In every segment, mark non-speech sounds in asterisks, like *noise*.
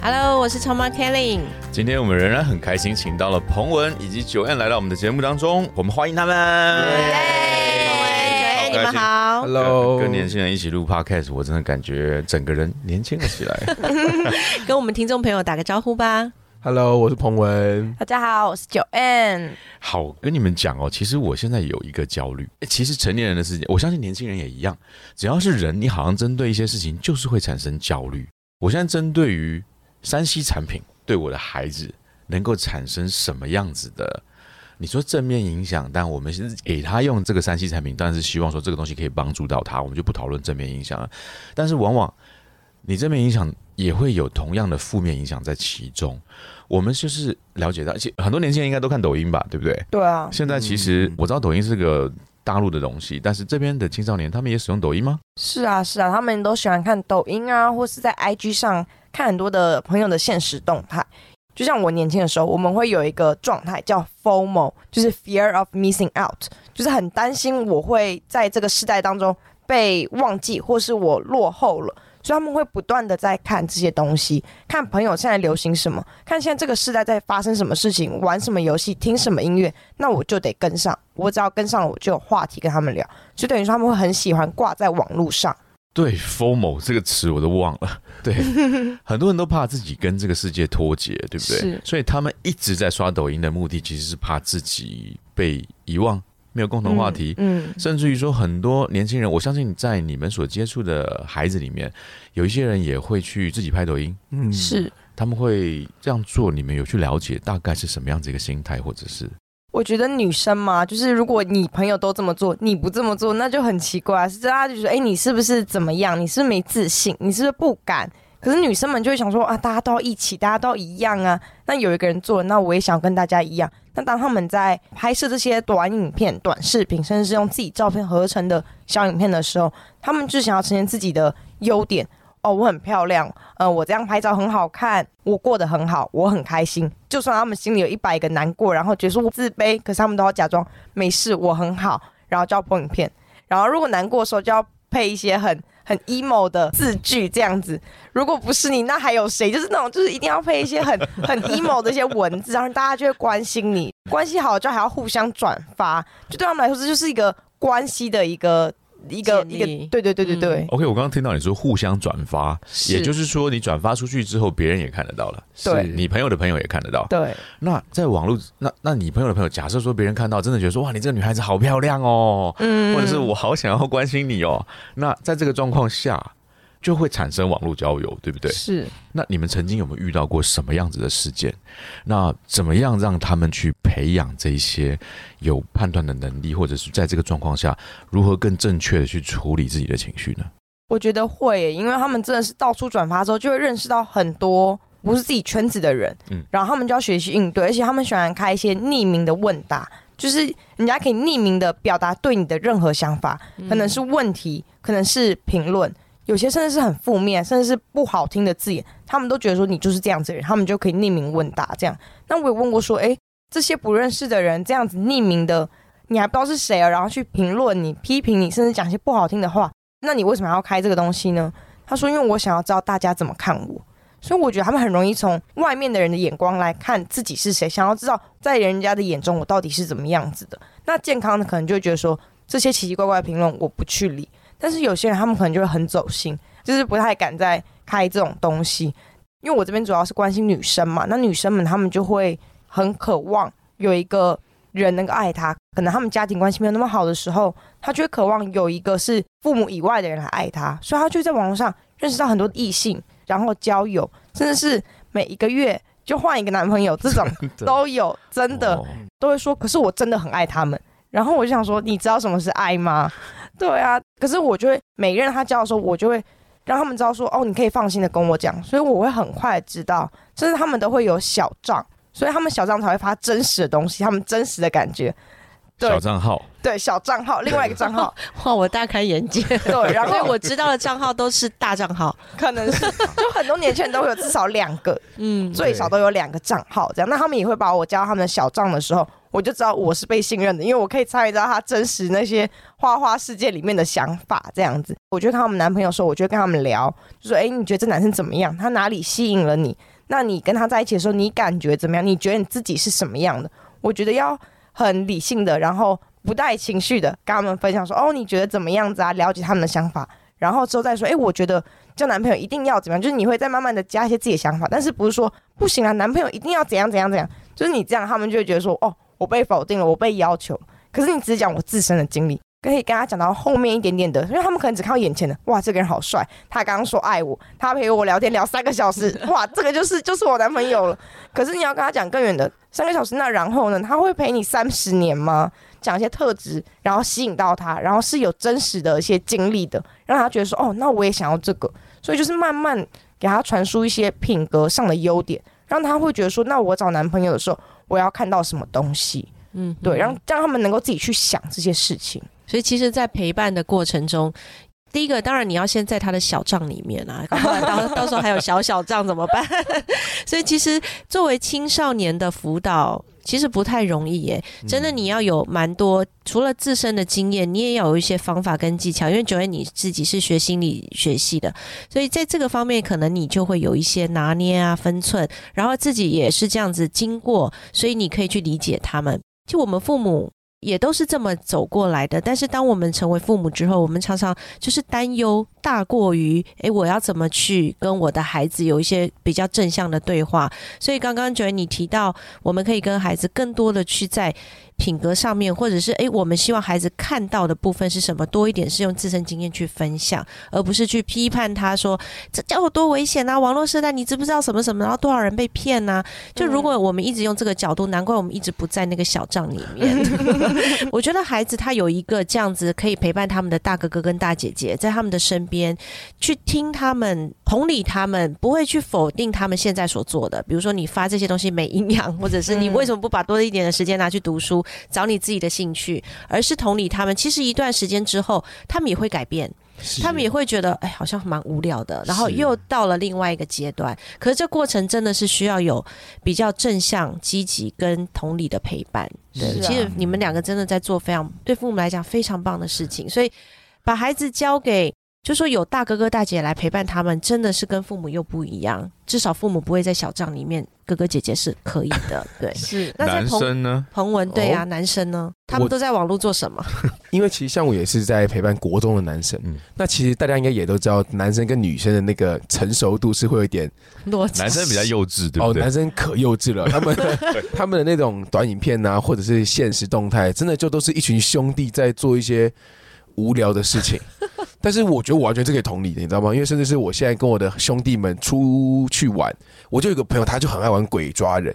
Hello，我是超妈 Kelly。今天我们仍然很开心，请到了彭文以及九燕来到我们的节目当中，我们欢迎他们。耶，你们好。Hello，跟年轻人一起录 Podcast，我真的感觉整个人年轻了起来。*laughs* *laughs* 跟我们听众朋友打个招呼吧。Hello，我是彭文。大家好，我是九 N。好，跟你们讲哦，其实我现在有一个焦虑。其实成年人的事情，我相信年轻人也一样。只要是人，你好像针对一些事情，就是会产生焦虑。我现在针对于。山西产品对我的孩子能够产生什么样子的？你说正面影响，但我们是给他用这个山西产品，当然是希望说这个东西可以帮助到他，我们就不讨论正面影响了。但是往往你正面影响也会有同样的负面影响在其中。我们就是了解到，而且很多年轻人应该都看抖音吧，对不对？对啊。现在其实我知道抖音是个大陆的东西，但是这边的青少年他们也使用抖音吗？是啊，是啊，他们都喜欢看抖音啊，或是在 IG 上。看很多的朋友的现实动态，就像我年轻的时候，我们会有一个状态叫 FOMO，就是 Fear of Missing Out，就是很担心我会在这个时代当中被忘记，或是我落后了，所以他们会不断的在看这些东西，看朋友现在流行什么，看现在这个时代在发生什么事情，玩什么游戏，听什么音乐，那我就得跟上，我只要跟上了，我就有话题跟他们聊，就等于说他们会很喜欢挂在网络上。对，formal 这个词我都忘了。对，*laughs* 很多人都怕自己跟这个世界脱节，对不对？是。所以他们一直在刷抖音的目的，其实是怕自己被遗忘，没有共同话题。嗯。甚至于说，很多年轻人，我相信在你们所接触的孩子里面，有一些人也会去自己拍抖音。嗯，是。他们会这样做，你们有去了解大概是什么样子一个心态，或者是？我觉得女生嘛，就是如果你朋友都这么做，你不这么做，那就很奇怪。是大家就说，哎，你是不是怎么样？你是不是没自信？你是不是不敢？可是女生们就会想说，啊，大家都要一起，大家都一样啊。那有一个人做，那我也想跟大家一样。那当他们在拍摄这些短影片、短视频，甚至是用自己照片合成的小影片的时候，他们就想要呈现自己的优点。哦，我很漂亮，呃，我这样拍照很好看，我过得很好，我很开心。就算他们心里有一百个难过，然后觉得我自卑，可是他们都要假装没事，我很好，然后就要播影片。然后如果难过的时候，就要配一些很很 emo 的字句，这样子。如果不是你，那还有谁？就是那种，就是一定要配一些很很 emo 的一些文字，然后大家就会关心你。关系好就还要互相转发，就对他们来说，这就是一个关系的一个。一个一个，对对对对对。OK，我刚刚听到你说互相转发，也就是说你转发出去之后，别人也看得到了，对，你朋友的朋友也看得到。对。那在网络，那那你朋友的朋友，假设说别人看到，真的觉得说哇，你这个女孩子好漂亮哦，嗯，或者是我好想要关心你哦。那在这个状况下。就会产生网络交友，对不对？是。那你们曾经有没有遇到过什么样子的事件？那怎么样让他们去培养这些有判断的能力，或者是在这个状况下如何更正确的去处理自己的情绪呢？我觉得会，因为他们真的是到处转发之后，就会认识到很多不是自己圈子的人，嗯，然后他们就要学习应对，而且他们喜欢开一些匿名的问答，就是人家可以匿名的表达对你的任何想法，可能是问题，可能是评论。有些甚至是很负面，甚至是不好听的字眼，他们都觉得说你就是这样子的人，他们就可以匿名问答这样。那我有问过说，哎，这些不认识的人这样子匿名的，你还不知道是谁啊，然后去评论你、批评你，甚至讲些不好听的话，那你为什么要开这个东西呢？他说，因为我想要知道大家怎么看我，所以我觉得他们很容易从外面的人的眼光来看自己是谁，想要知道在人家的眼中我到底是怎么样子的。那健康的可能就觉得说，这些奇奇怪怪的评论我不去理。但是有些人他们可能就会很走心，就是不太敢再开这种东西，因为我这边主要是关心女生嘛，那女生们她们就会很渴望有一个人能够爱她，可能他们家庭关系没有那么好的时候，她就会渴望有一个是父母以外的人来爱她，所以她就在网络上认识到很多异性，然后交友，甚至是每一个月就换一个男朋友，这种 *laughs* 都有，真的都会说，可是我真的很爱他们，然后我就想说，你知道什么是爱吗？对啊，可是我就会每个人他教的时候，我就会让他们知道说哦，你可以放心的跟我讲，所以我会很快知道，甚至他们都会有小账，所以他们小账才会发真实的东西，他们真实的感觉。小账号，对小账号，另外一个账号，*laughs* 哇，我大开眼界。*laughs* 对，然后我知道的账号都是大账号，可能是就很多年轻人都会有至少两个，嗯，最少都有两个账号这样。那他们也会把我加到他们的小账的时候，我就知道我是被信任的，因为我可以参与到他真实那些花花世界里面的想法这样子。我觉得他们男朋友的时候，我就跟他们聊，就说：“哎，你觉得这男生怎么样？他哪里吸引了你？那你跟他在一起的时候，你感觉怎么样？你觉得你自己是什么样的？”我觉得要很理性的，然后。不带情绪的跟他们分享说哦，你觉得怎么样子啊？了解他们的想法，然后之后再说，哎，我觉得交男朋友一定要怎么样？就是你会再慢慢的加一些自己的想法，但是不是说不行啊？男朋友一定要怎样怎样怎样？就是你这样，他们就会觉得说哦，我被否定了，我被要求。可是你只讲我自身的经历。可以跟他讲到后面一点点的，因为他们可能只看到眼前的，哇，这个人好帅，他刚刚说爱我，他陪我聊天聊三个小时，*laughs* 哇，这个就是就是我男朋友了。可是你要跟他讲更远的，三个小时，那然后呢？他会陪你三十年吗？讲一些特质，然后吸引到他，然后是有真实的一些经历的，让他觉得说，哦，那我也想要这个。所以就是慢慢给他传输一些品格上的优点，让他会觉得说，那我找男朋友的时候，我要看到什么东西？嗯，对，让让他们能够自己去想这些事情。所以其实，在陪伴的过程中，第一个当然你要先在他的小账里面啊，*laughs* 到到时候还有小小账怎么办？*laughs* 所以其实作为青少年的辅导，其实不太容易耶。真的，你要有蛮多，除了自身的经验，你也要有一些方法跟技巧。因为九月你自己是学心理学系的，所以在这个方面，可能你就会有一些拿捏啊、分寸，然后自己也是这样子经过，所以你可以去理解他们。就我们父母。也都是这么走过来的，但是当我们成为父母之后，我们常常就是担忧大过于，诶，我要怎么去跟我的孩子有一些比较正向的对话？所以刚刚觉得你提到，我们可以跟孩子更多的去在。品格上面，或者是诶，我们希望孩子看到的部分是什么多一点，是用自身经验去分享，而不是去批判他说这家伙多危险啊！网络时代，你知不知道什么什么？然后多少人被骗呢？就如果我们一直用这个角度，难怪我们一直不在那个小账里面。*laughs* *laughs* 我觉得孩子他有一个这样子可以陪伴他们的大哥哥跟大姐姐，在他们的身边去听他们，同理他们，不会去否定他们现在所做的。比如说你发这些东西没营养，或者是你为什么不把多一点的时间拿去读书？找你自己的兴趣，而是同理他们。其实一段时间之后，他们也会改变，他们也会觉得，哎，好像蛮无聊的。然后又到了另外一个阶段。可是这过程真的是需要有比较正向、积极跟同理的陪伴。对，其实你们两个真的在做非常对父母来讲非常棒的事情。所以把孩子交给。就说有大哥哥大姐来陪伴他们，真的是跟父母又不一样。至少父母不会在小账里面，哥哥姐姐是可以的。对，*laughs* 是。那男生呢？彭文对啊，男生呢？他们都在网络做什么？*laughs* 因为其实像我也是在陪伴国中的男生。嗯。那其实大家应该也都知道，男生跟女生的那个成熟度是会有一点落差。男生比较 *laughs* 幼稚，对不对？哦，男生可幼稚了。他们他们的那种短影片啊，或者是现实动态，真的就都是一群兄弟在做一些。无聊的事情，但是我觉得我完全是可以同理的，你知道吗？因为甚至是我现在跟我的兄弟们出去玩，我就有个朋友，他就很爱玩鬼抓人。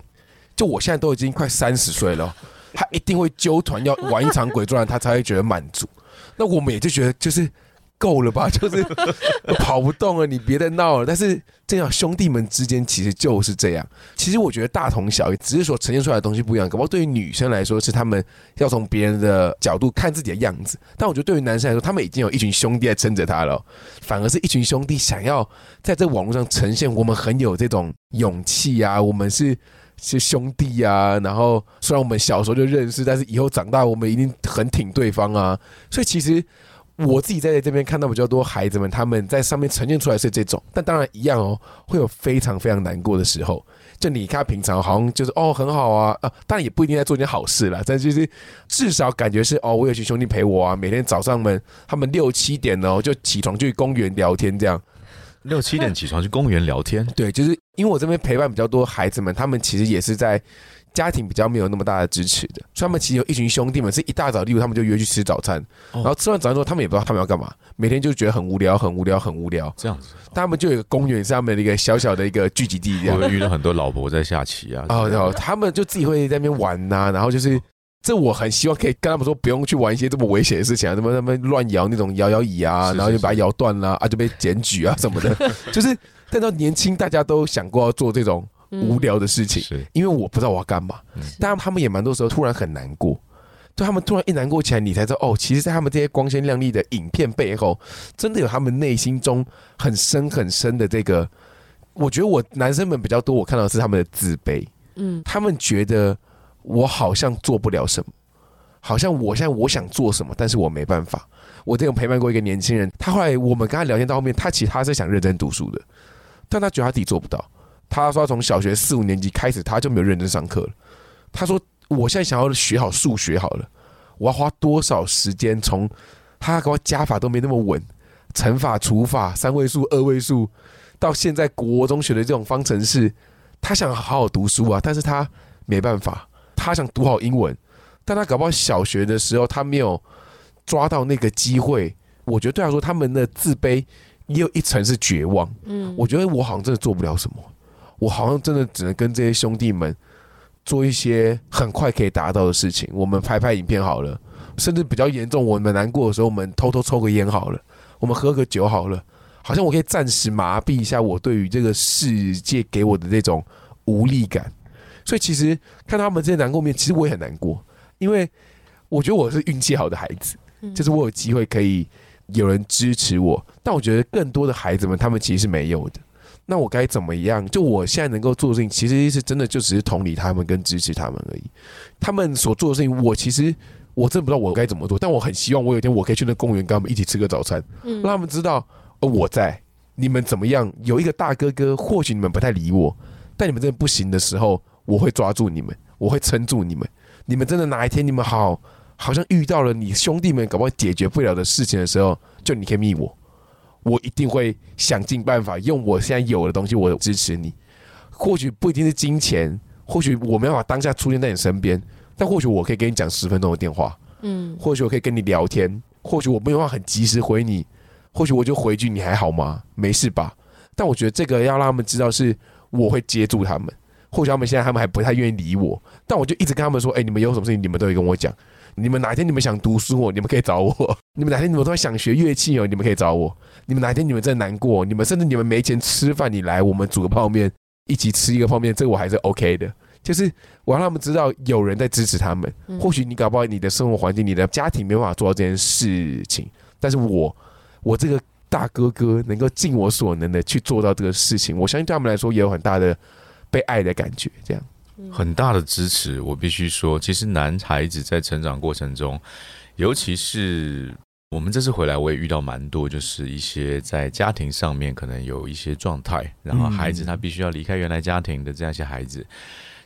就我现在都已经快三十岁了，他一定会揪团要玩一场鬼抓人，他才会觉得满足。那我们也就觉得就是。够了吧，就是 *laughs* 跑不动了，你别再闹了。但是这样兄弟们之间其实就是这样。其实我觉得大同小异，只是说呈现出来的东西不一样。可能对于女生来说，是他们要从别人的角度看自己的样子；但我觉得对于男生来说，他们已经有一群兄弟在撑着他了，反而是一群兄弟想要在这网络上呈现我们很有这种勇气啊，我们是是兄弟啊。然后虽然我们小时候就认识，但是以后长大我们一定很挺对方啊。所以其实。我自己在这边看到比较多孩子们，他们在上面呈现出来是这种，但当然一样哦，会有非常非常难过的时候。就你看平常好像就是哦很好啊啊，当然也不一定在做一件好事啦，但就是至少感觉是哦，我有群兄弟陪我啊，每天早上们他们六七点哦就起床去公园聊天这样，六七点起床去公园聊天，对，就是因为我这边陪伴比较多孩子们，他们其实也是在。家庭比较没有那么大的支持的，所以他们其实有一群兄弟们，是一大早例如他们就约去吃早餐，然后吃完早餐之后，他们也不知道他们要干嘛，每天就觉得很无聊，很无聊，很无聊。这样子，他们就有一个公园，是他们的一个小小的一个聚集地，这样。遇到很多老婆在下棋啊。哦，然后他们就自己会在那边玩呐，然后就是这我很希望可以跟他们说，不用去玩一些这么危险的事情啊，什么他们乱摇那种摇摇椅啊，是然后就把它摇断了啊，就被检举啊什么的。*laughs* 就是，但到年轻，大家都想过要做这种无聊的事情，是因为我不知道我要干嘛。但他们也蛮多时候突然很难过，就他们突然一难过起来，你才知道哦，其实，在他们这些光鲜亮丽的影片背后，真的有他们内心中很深很深的这个。我觉得我男生们比较多，我看到的是他们的自卑，嗯他们觉得我好像做不了什么，好像我现在我想做什么，但是我没办法。我这种陪伴过一个年轻人，他后来我们跟他聊天到后面，他其实他是想认真读书的，但他觉得他自己做不到。他说他从小学四五年级开始，他就没有认真上课了。他说我现在想要学好数学好了，我要花多少时间从他给我加法都没那么稳，乘法、除法、三位数、二位数，到现在国中学的这种方程式，他想好好读书啊，但是他没办法，他想读好英文，但他搞不好小学的时候他没有抓到那个机会。我觉得对他说，他们的自卑也有一层是绝望。嗯我觉得我好像真的做不了什么，我好像真的只能跟这些兄弟们做一些很快可以达到的事情。我们拍拍影片好了，甚至比较严重，我们难过的时候，我们偷偷抽个烟好了，我们喝个酒好了，好像我可以暂时麻痹一下我对于这个世界给我的这种无力感。所以其实看到他们这些难过面，其实我也很难过，因为我觉得我是运气好的孩子，嗯就是我有机会可以有人支持我，但我觉得更多的孩子们他们其实是没有的。那我该怎么样？就我现在能够做的事情，其实是真的就只是同理他们跟支持他们而已。他们所做的事情，我其实我真的不知道我该怎么做，但我很希望我有一天我可以去那公园跟他们一起吃个早餐，嗯让他们知道呃我在，你们怎么样？有一个大哥哥，或许你们不太理我，但你们真的不行的时候，我会抓住你们，我会撑住你们。你们真的哪一天你们好，好像遇到了你兄弟们搞不好解决不了的事情的时候，就你可以密我，我一定会想尽办法用我现在有的东西，我支持你。或许不一定是金钱，或许我没办法当下出现在你身边，但或许我可以跟你讲十分钟的电话，嗯或许我可以跟你聊天，或许我没有办法很及时回你，或许我就回一句你还好吗？没事吧？但我觉得这个要让他们知道是我会接住他们。或许他们现在他们还不太愿意理我，但我就一直跟他们说：哎、你们有什么事情你们都会跟我讲。你们哪天你们想读书哦，你们可以找我；*laughs* 你们哪天你们突然想学乐器哦，你们可以找我；你们哪天你们真的难过，你们甚至你们没钱吃饭，你来我们煮个泡面，一起吃一个泡面，这个我还是 OK 的。就是我让他们知道有人在支持他们。嗯或许你搞不好你的生活环境、你的家庭没办法做到这件事情，但是我我这个大哥哥能够尽我所能的去做到这个事情，我相信对他们来说也有很大的被爱的感觉。这样，很大的支持。我必须说，其实男孩子在成长过程中，尤其是我们这次回来，我也遇到蛮多，就是一些在家庭上面可能有一些状态，然后孩子他必须要离开原来家庭的这样一些孩子。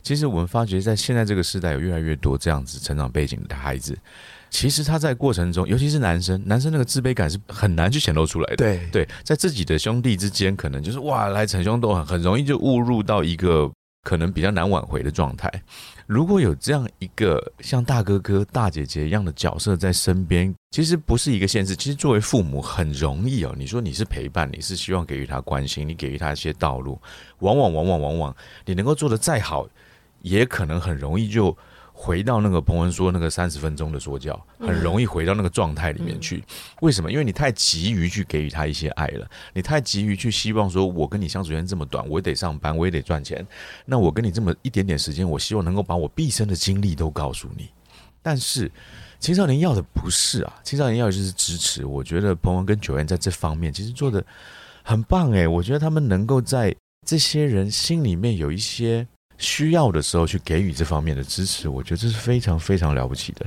其实我们发觉，在现在这个时代，有越来越多这样子成长背景的孩子。其实他在过程中，尤其是男生，男生那个自卑感是很难去显露出来的。对对，在自己的兄弟之间，可能就是哇，来逞凶斗狠，很容易就误入到一个可能比较难挽回的状态。如果有这样一个像大哥哥、大姐姐一样的角色在身边，其实不是一个限制。其实作为父母很容易哦。你说你是陪伴，你是希望给予他关心，你给予他一些道路，往往往往往往，你能够做的再好，也可能很容易就。回到那个彭文说那个三十分钟的说教，很容易回到那个状态里面去。为什么？因为你太急于去给予他一些爱了，你太急于去希望说，我跟你相处时间这么短，我也得上班，我也得赚钱。那我跟你这么一点点时间，我希望能够把我毕生的经历都告诉你。但是青少年要的不是啊，青少年要的就是支持。我觉得彭文跟九燕在这方面其实做的很棒诶、我觉得他们能够在这些人心里面有一些需要的时候去给予这方面的支持，我觉得这是非常非常了不起的。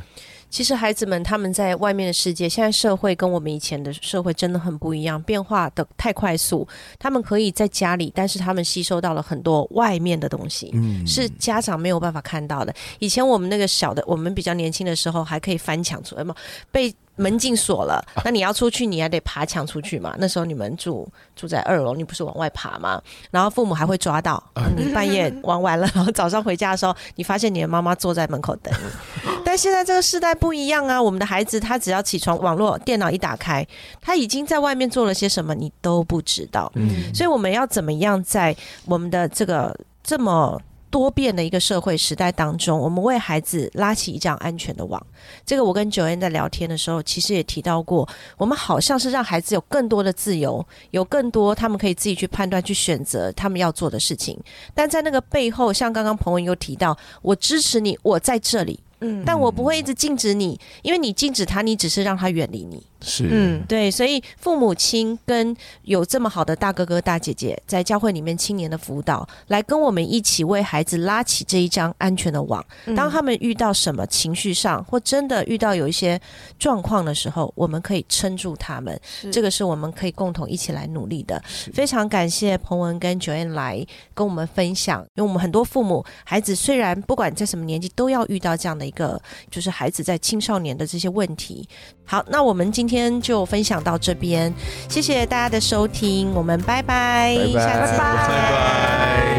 其实孩子们他们在外面的世界，现在社会跟我们以前的社会真的很不一样，变化的太快速。他们可以在家里，但是他们吸收到了很多外面的东西。嗯是家长没有办法看到的。以前我们那个小的，我们比较年轻的时候，还可以翻墙出来嘛，被门禁锁了，那你要出去，你还得爬墙出去嘛。那时候你们住住在二楼，你不是往外爬吗？然后父母还会抓到你半夜玩完了，然 *laughs* 后早上回家的时候，你发现你的妈妈坐在门口等你。*laughs* 但现在这个时代不一样啊，我们的孩子他只要起床，网络电脑一打开，他已经在外面做了些什么，你都不知道。嗯所以我们要怎么样在我们的这个这么多变的一个社会时代当中，我们为孩子拉起一张安全的网。这个我跟九恩在聊天的时候，其实也提到过，我们好像是让孩子有更多的自由，有更多他们可以自己去判断、去选择他们要做的事情。但在那个背后，像刚刚彭文又提到，我支持你，我在这里。嗯但我不会一直禁止你，因为你禁止他，你只是让他远离你。是，嗯对，所以父母亲跟有这么好的大哥哥大姐姐，在教会里面青年的辅导，来跟我们一起为孩子拉起这一张安全的网。嗯当他们遇到什么情绪上，或真的遇到有一些状况的时候，我们可以撑住他们。这个个是我们可以共同一起来努力的。非常感谢彭文跟 Joanne 来跟我们分享，因为我们很多父母孩子虽然不管在什么年纪，都要遇到这样的一个，就是孩子在青少年的这些问题。好，那我们今天就分享到这边，谢谢大家的收听，我们拜拜，拜拜下次见拜拜拜拜。